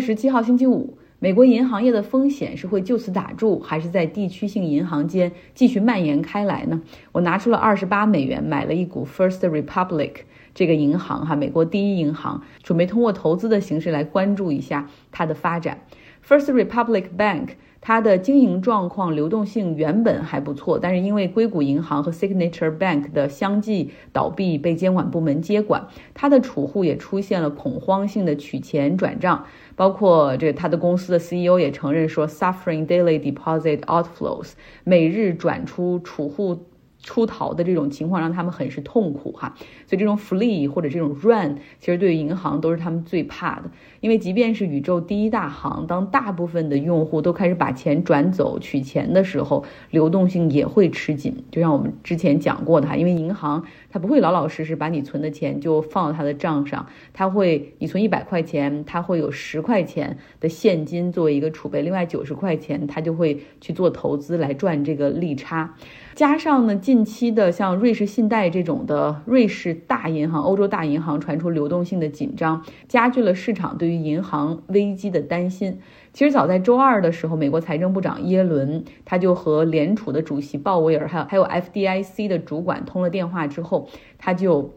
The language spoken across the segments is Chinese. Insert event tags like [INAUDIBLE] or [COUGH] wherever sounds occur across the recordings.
十七号星期五，美国银行业的风险是会就此打住，还是在地区性银行间继续蔓延开来呢？我拿出了二十八美元买了一股 First Republic 这个银行，哈，美国第一银行，准备通过投资的形式来关注一下它的发展。First Republic Bank。它的经营状况、流动性原本还不错，但是因为硅谷银行和 Signature Bank 的相继倒闭被监管部门接管，它的储户也出现了恐慌性的取钱转账，包括这他的公司的 CEO 也承认说，suffering daily deposit outflows，每日转出储户。出逃的这种情况让他们很是痛苦哈，所以这种 flee 或者这种 run 其实对于银行都是他们最怕的，因为即便是宇宙第一大行，当大部分的用户都开始把钱转走取钱的时候，流动性也会吃紧。就像我们之前讲过的哈，因为银行它不会老老实实把你存的钱就放到它的账上，它会你存一百块钱，它会有十块钱的现金作为一个储备，另外九十块钱它就会去做投资来赚这个利差。加上呢，近期的像瑞士信贷这种的瑞士大银行、欧洲大银行传出流动性的紧张，加剧了市场对于银行危机的担心。其实早在周二的时候，美国财政部长耶伦他就和联储的主席鲍威尔，还有还有 FDIC 的主管通了电话之后，他就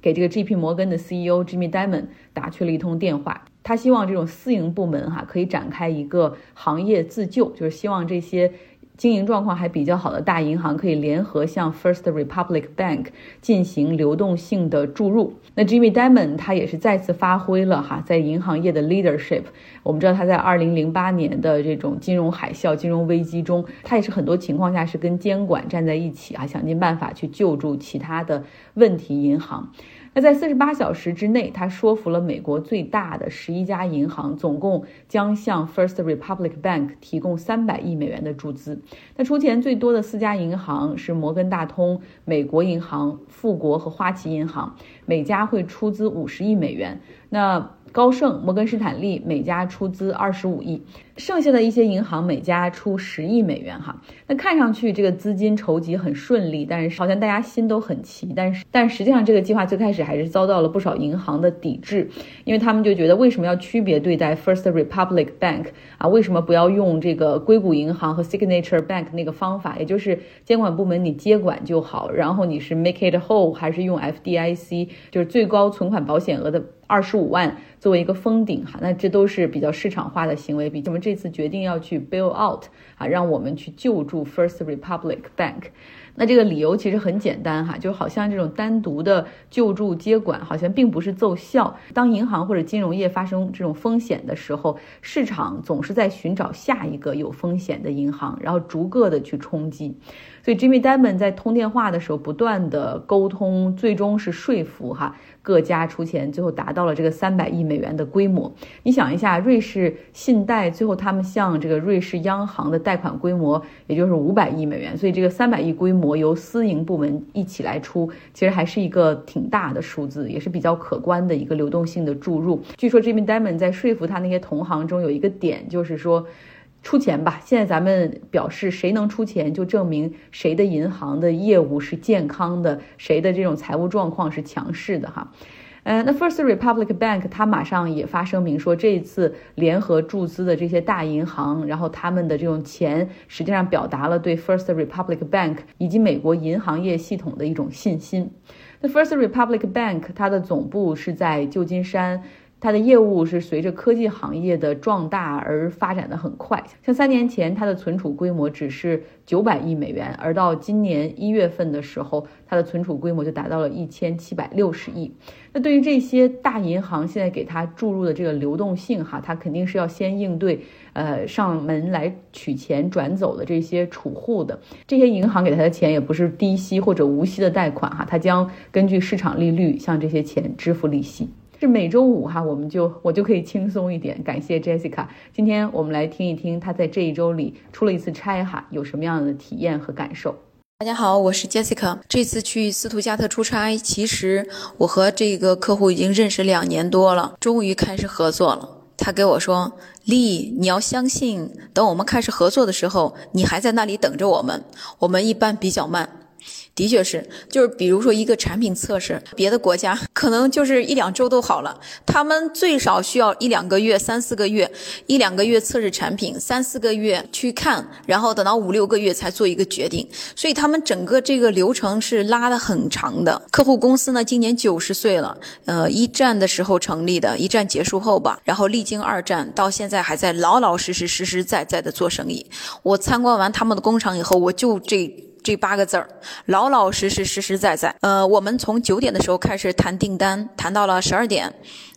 给这个 GP 摩根的 CEO Jimmy Dimon 打去了一通电话。他希望这种私营部门哈可以展开一个行业自救，就是希望这些。经营状况还比较好的大银行可以联合向 First Republic Bank 进行流动性的注入。那 Jimmy Dimon 他也是再次发挥了哈在银行业的 leadership。我们知道他在2008年的这种金融海啸、金融危机中，他也是很多情况下是跟监管站在一起啊，想尽办法去救助其他的问题银行。那在四十八小时之内，他说服了美国最大的十一家银行，总共将向 First Republic Bank 提供三百亿美元的注资。那出钱最多的四家银行是摩根大通、美国银行、富国和花旗银行，每家会出资五十亿美元。那高盛、摩根士坦利每家出资二十五亿，剩下的一些银行每家出十亿美元。哈，那看上去这个资金筹集很顺利，但是好像大家心都很齐。但是，但实际上这个计划最开始还是遭到了不少银行的抵制，因为他们就觉得为什么要区别对待 First Republic Bank 啊？为什么不要用这个硅谷银行和 Signature Bank 那个方法，也就是监管部门你接管就好，然后你是 make it whole 还是用 FDIC，就是最高存款保险额的。二十五万作为一个封顶哈，那这都是比较市场化的行为。比我们这次决定要去 bail out 啊，让我们去救助 First Republic Bank。那这个理由其实很简单哈，就好像这种单独的救助接管好像并不是奏效。当银行或者金融业发生这种风险的时候，市场总是在寻找下一个有风险的银行，然后逐个的去冲击。所以 Jimmy Dimon 在通电话的时候不断的沟通，最终是说服哈各家出钱，最后达到了这个三百亿美元的规模。你想一下，瑞士信贷最后他们向这个瑞士央行的贷款规模也就是五百亿美元，所以这个三百亿规模由私营部门一起来出，其实还是一个挺大的数字，也是比较可观的一个流动性的注入。据说 Jim Diamond 在说服他那些同行中有一个点，就是说。出钱吧！现在咱们表示，谁能出钱，就证明谁的银行的业务是健康的，谁的这种财务状况是强势的哈。呃，那 First Republic Bank 它马上也发声明说，这一次联合注资的这些大银行，然后他们的这种钱，实际上表达了对 First Republic Bank 以及美国银行业系统的一种信心。那 First Republic Bank 它的总部是在旧金山。它的业务是随着科技行业的壮大而发展的很快，像三年前它的存储规模只是九百亿美元，而到今年一月份的时候，它的存储规模就达到了一千七百六十亿。那对于这些大银行现在给它注入的这个流动性，哈，它肯定是要先应对，呃，上门来取钱转走的这些储户的。这些银行给他的钱也不是低息或者无息的贷款，哈，它将根据市场利率向这些钱支付利息。是每周五哈，我们就我就可以轻松一点。感谢 Jessica，今天我们来听一听她在这一周里出了一次差哈，有什么样的体验和感受。大家好，我是 Jessica。这次去斯图加特出差，其实我和这个客户已经认识两年多了，终于开始合作了。他给我说：“丽，你要相信，等我们开始合作的时候，你还在那里等着我们。我们一般比较慢。”的确是，就是比如说一个产品测试，别的国家可能就是一两周都好了，他们最少需要一两个月、三四个月，一两个月测试产品，三四个月去看，然后等到五六个月才做一个决定，所以他们整个这个流程是拉的很长的。客户公司呢，今年九十岁了，呃，一战的时候成立的，一战结束后吧，然后历经二战，到现在还在老老实实、实实在在的做生意。我参观完他们的工厂以后，我就这。这八个字儿，老老实实、实实在在。呃，我们从九点的时候开始谈订单，谈到了十二点。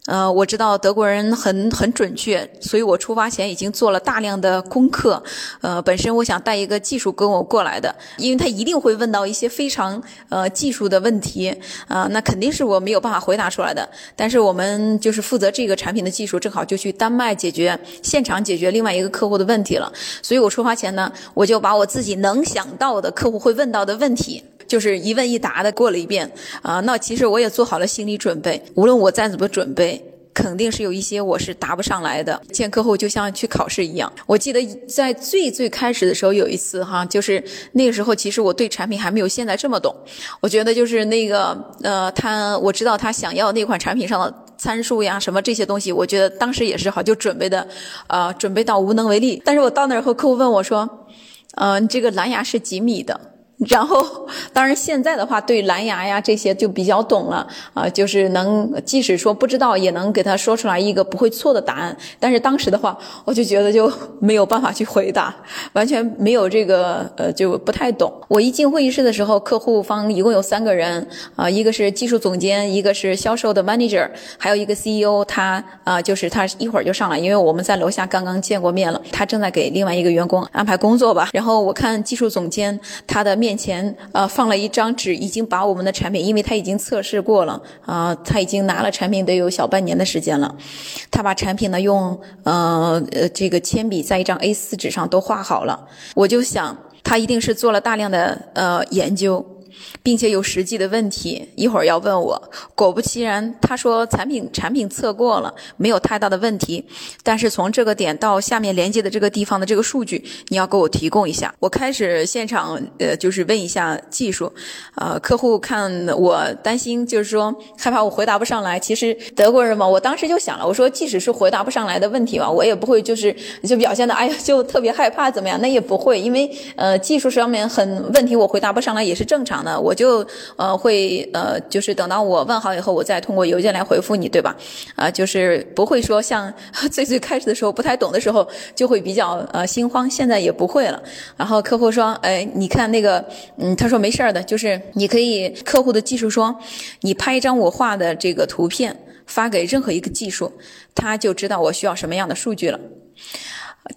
呃，我知道德国人很很准确，所以我出发前已经做了大量的功课。呃，本身我想带一个技术跟我过来的，因为他一定会问到一些非常呃技术的问题啊，那肯定是我没有办法回答出来的。但是我们就是负责这个产品的技术，正好就去丹麦解决现场解决另外一个客户的问题了。所以我出发前呢，我就把我自己能想到的客户会问到的问题。就是一问一答的过了一遍啊，那其实我也做好了心理准备，无论我再怎么准备，肯定是有一些我是答不上来的。见客户就像去考试一样。我记得在最最开始的时候有一次哈，就是那个时候其实我对产品还没有现在这么懂。我觉得就是那个呃，他我知道他想要那款产品上的参数呀什么这些东西，我觉得当时也是好就准备的，呃，准备到无能为力。但是我到那儿后，客户问我说，嗯，这个蓝牙是几米的？[LAUGHS] 然后，当然现在的话，对蓝牙呀这些就比较懂了啊，就是能即使说不知道，也能给他说出来一个不会错的答案。但是当时的话，我就觉得就没有办法去回答，完全没有这个呃，就不太懂。我一进会议室的时候，客户方一共有三个人啊，一个是技术总监，一个是销售的 manager，还有一个 CEO。他啊，就是他一会儿就上来，因为我们在楼下刚刚见过面了，他正在给另外一个员工安排工作吧。然后我看技术总监他的。面面前呃放了一张纸，已经把我们的产品，因为他已经测试过了啊，他已经拿了产品得有小半年的时间了。他把产品呢用呃呃这个铅笔在一张 A4 纸上都画好了。我就想，他一定是做了大量的呃研究。并且有实际的问题，一会儿要问我。果不其然，他说产品产品测过了，没有太大的问题。但是从这个点到下面连接的这个地方的这个数据，你要给我提供一下。我开始现场呃，就是问一下技术，呃，客户看我担心，就是说害怕我回答不上来。其实德国人嘛，我当时就想了，我说即使是回答不上来的问题吧，我也不会就是就表现的哎呀就特别害怕怎么样，那也不会，因为呃技术上面很问题，我回答不上来也是正常。那我就呃会呃就是等到我问好以后，我再通过邮件来回复你，对吧？啊，就是不会说像 [LAUGHS] 最最开始的时候不太懂的时候就会比较呃心慌，现在也不会了。然后客户说，哎，你看那个，嗯，他说没事儿的，就是你可以客户的技术说，你拍一张我画的这个图片发给任何一个技术，他就知道我需要什么样的数据了。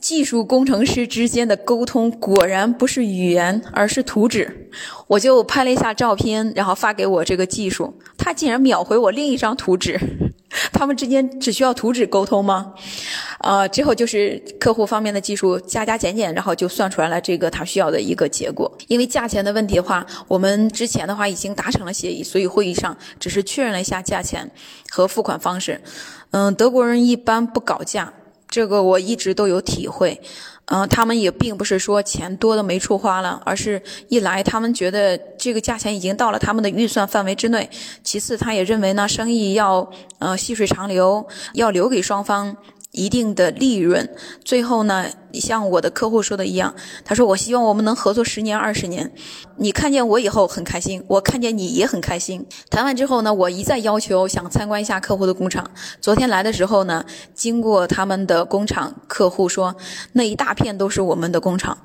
技术工程师之间的沟通果然不是语言，而是图纸。我就拍了一下照片，然后发给我这个技术，他竟然秒回我另一张图纸。[LAUGHS] 他们之间只需要图纸沟通吗？呃，之后就是客户方面的技术加加减减，然后就算出来了这个他需要的一个结果。因为价钱的问题的话，我们之前的话已经达成了协议，所以会议上只是确认了一下价钱和付款方式。嗯，德国人一般不搞价。这个我一直都有体会，嗯，他们也并不是说钱多的没处花了，而是一来他们觉得这个价钱已经到了他们的预算范围之内，其次他也认为呢生意要呃细水长流，要留给双方。一定的利润，最后呢，像我的客户说的一样，他说我希望我们能合作十年二十年。你看见我以后很开心，我看见你也很开心。谈完之后呢，我一再要求想参观一下客户的工厂。昨天来的时候呢，经过他们的工厂，客户说那一大片都是我们的工厂。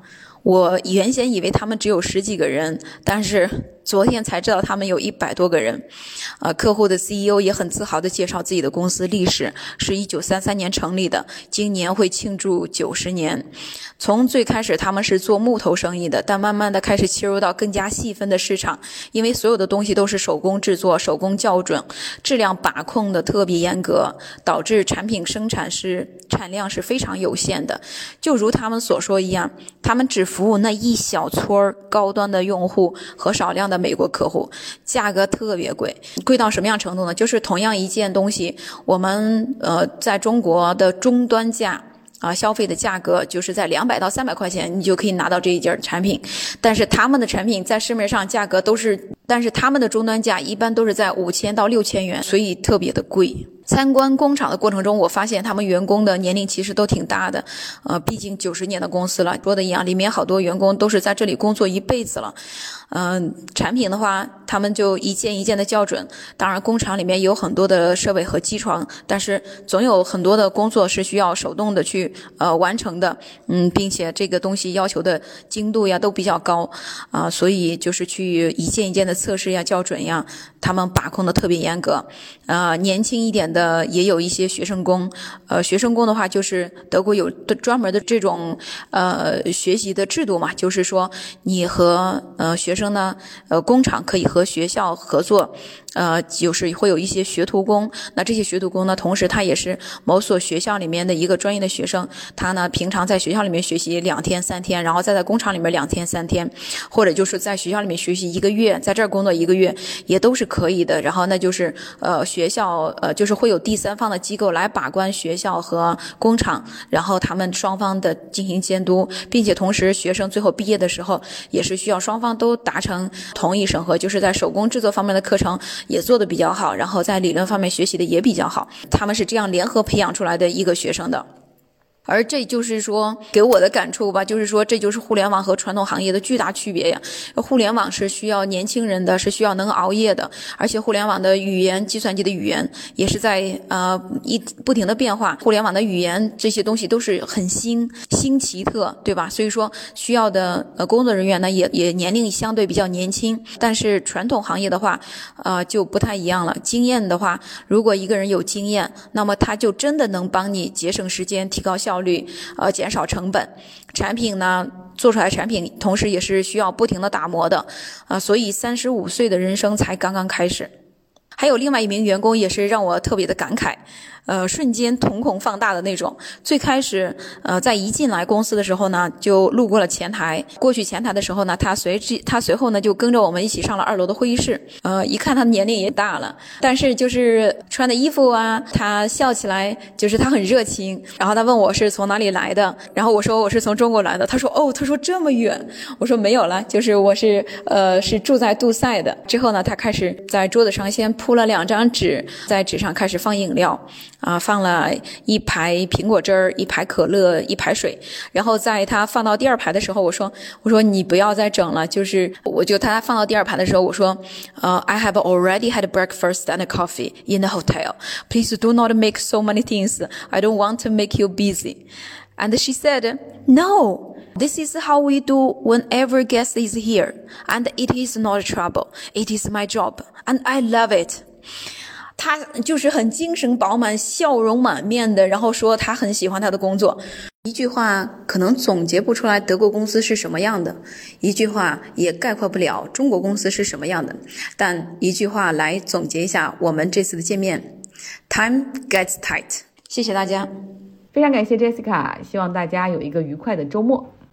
我原先以为他们只有十几个人，但是。昨天才知道他们有一百多个人，啊，客户的 CEO 也很自豪地介绍自己的公司历史，是一九三三年成立的，今年会庆祝九十年。从最开始他们是做木头生意的，但慢慢的开始切入到更加细分的市场，因为所有的东西都是手工制作、手工校准，质量把控的特别严格，导致产品生产是产量是非常有限的。就如他们所说一样，他们只服务那一小撮儿高端的用户和少量的。美国客户价格特别贵，贵到什么样程度呢？就是同样一件东西，我们呃在中国的终端价啊消费的价格，就是在两百到三百块钱，你就可以拿到这一件产品。但是他们的产品在市面上价格都是，但是他们的终端价一般都是在五千到六千元，所以特别的贵。参观工厂的过程中，我发现他们员工的年龄其实都挺大的，呃，毕竟九十年的公司了，说的一样，里面好多员工都是在这里工作一辈子了。嗯，产品的话，他们就一件一件的校准。当然，工厂里面有很多的设备和机床，但是总有很多的工作是需要手动的去呃完成的。嗯，并且这个东西要求的精度呀都比较高啊，所以就是去一件一件的测试呀、校准呀，他们把控的特别严格。啊，年轻一点的也有一些学生工，呃，学生工的话就是德国有的专门的这种呃学习的制度嘛，就是说你和呃学生。呢，呃，工厂可以和学校合作，呃，就是会有一些学徒工。那这些学徒工呢，同时他也是某所学校里面的一个专业的学生。他呢，平常在学校里面学习两天三天，然后再在工厂里面两天三天，或者就是在学校里面学习一个月，在这儿工作一个月，也都是可以的。然后那就是呃，学校呃，就是会有第三方的机构来把关学校和工厂，然后他们双方的进行监督，并且同时学生最后毕业的时候，也是需要双方都。达成同意审核，就是在手工制作方面的课程也做得比较好，然后在理论方面学习的也比较好，他们是这样联合培养出来的一个学生的。而这就是说给我的感触吧，就是说这就是互联网和传统行业的巨大区别呀。互联网是需要年轻人的，是需要能熬夜的，而且互联网的语言，计算机的语言也是在呃一不停的变化。互联网的语言这些东西都是很新新奇特，对吧？所以说需要的呃工作人员呢也也年龄相对比较年轻。但是传统行业的话，呃就不太一样了。经验的话，如果一个人有经验，那么他就真的能帮你节省时间，提高效。效率，呃，减少成本，产品呢做出来产品，同时也是需要不停的打磨的，啊，所以三十五岁的人生才刚刚开始。还有另外一名员工也是让我特别的感慨。呃，瞬间瞳孔放大的那种。最开始，呃，在一进来公司的时候呢，就路过了前台。过去前台的时候呢，他随即他随后呢就跟着我们一起上了二楼的会议室。呃，一看他的年龄也大了，但是就是穿的衣服啊，他笑起来就是他很热情。然后他问我是从哪里来的，然后我说我是从中国来的。他说哦，他说这么远。我说没有了，就是我是呃是住在杜塞的。之后呢，他开始在桌子上先铺了两张纸，在纸上开始放饮料。啊，放了一排苹果汁儿，一排可乐，一排水。然后在他放到第二排的时候，我说：“我说你不要再整了。”就是我就他放到第二排的时候，我说：“呃，I have already had breakfast and coffee in the hotel. Please do not make so many things. I don't want to make you busy. And she said, No, this is how we do whenever guest is here. And it is not trouble. It is my job. And I love it. 他就是很精神饱满、笑容满面的，然后说他很喜欢他的工作。一句话可能总结不出来德国公司是什么样的，一句话也概括不了中国公司是什么样的。但一句话来总结一下我们这次的见面：Time gets tight。谢谢大家，非常感谢 Jessica，希望大家有一个愉快的周末。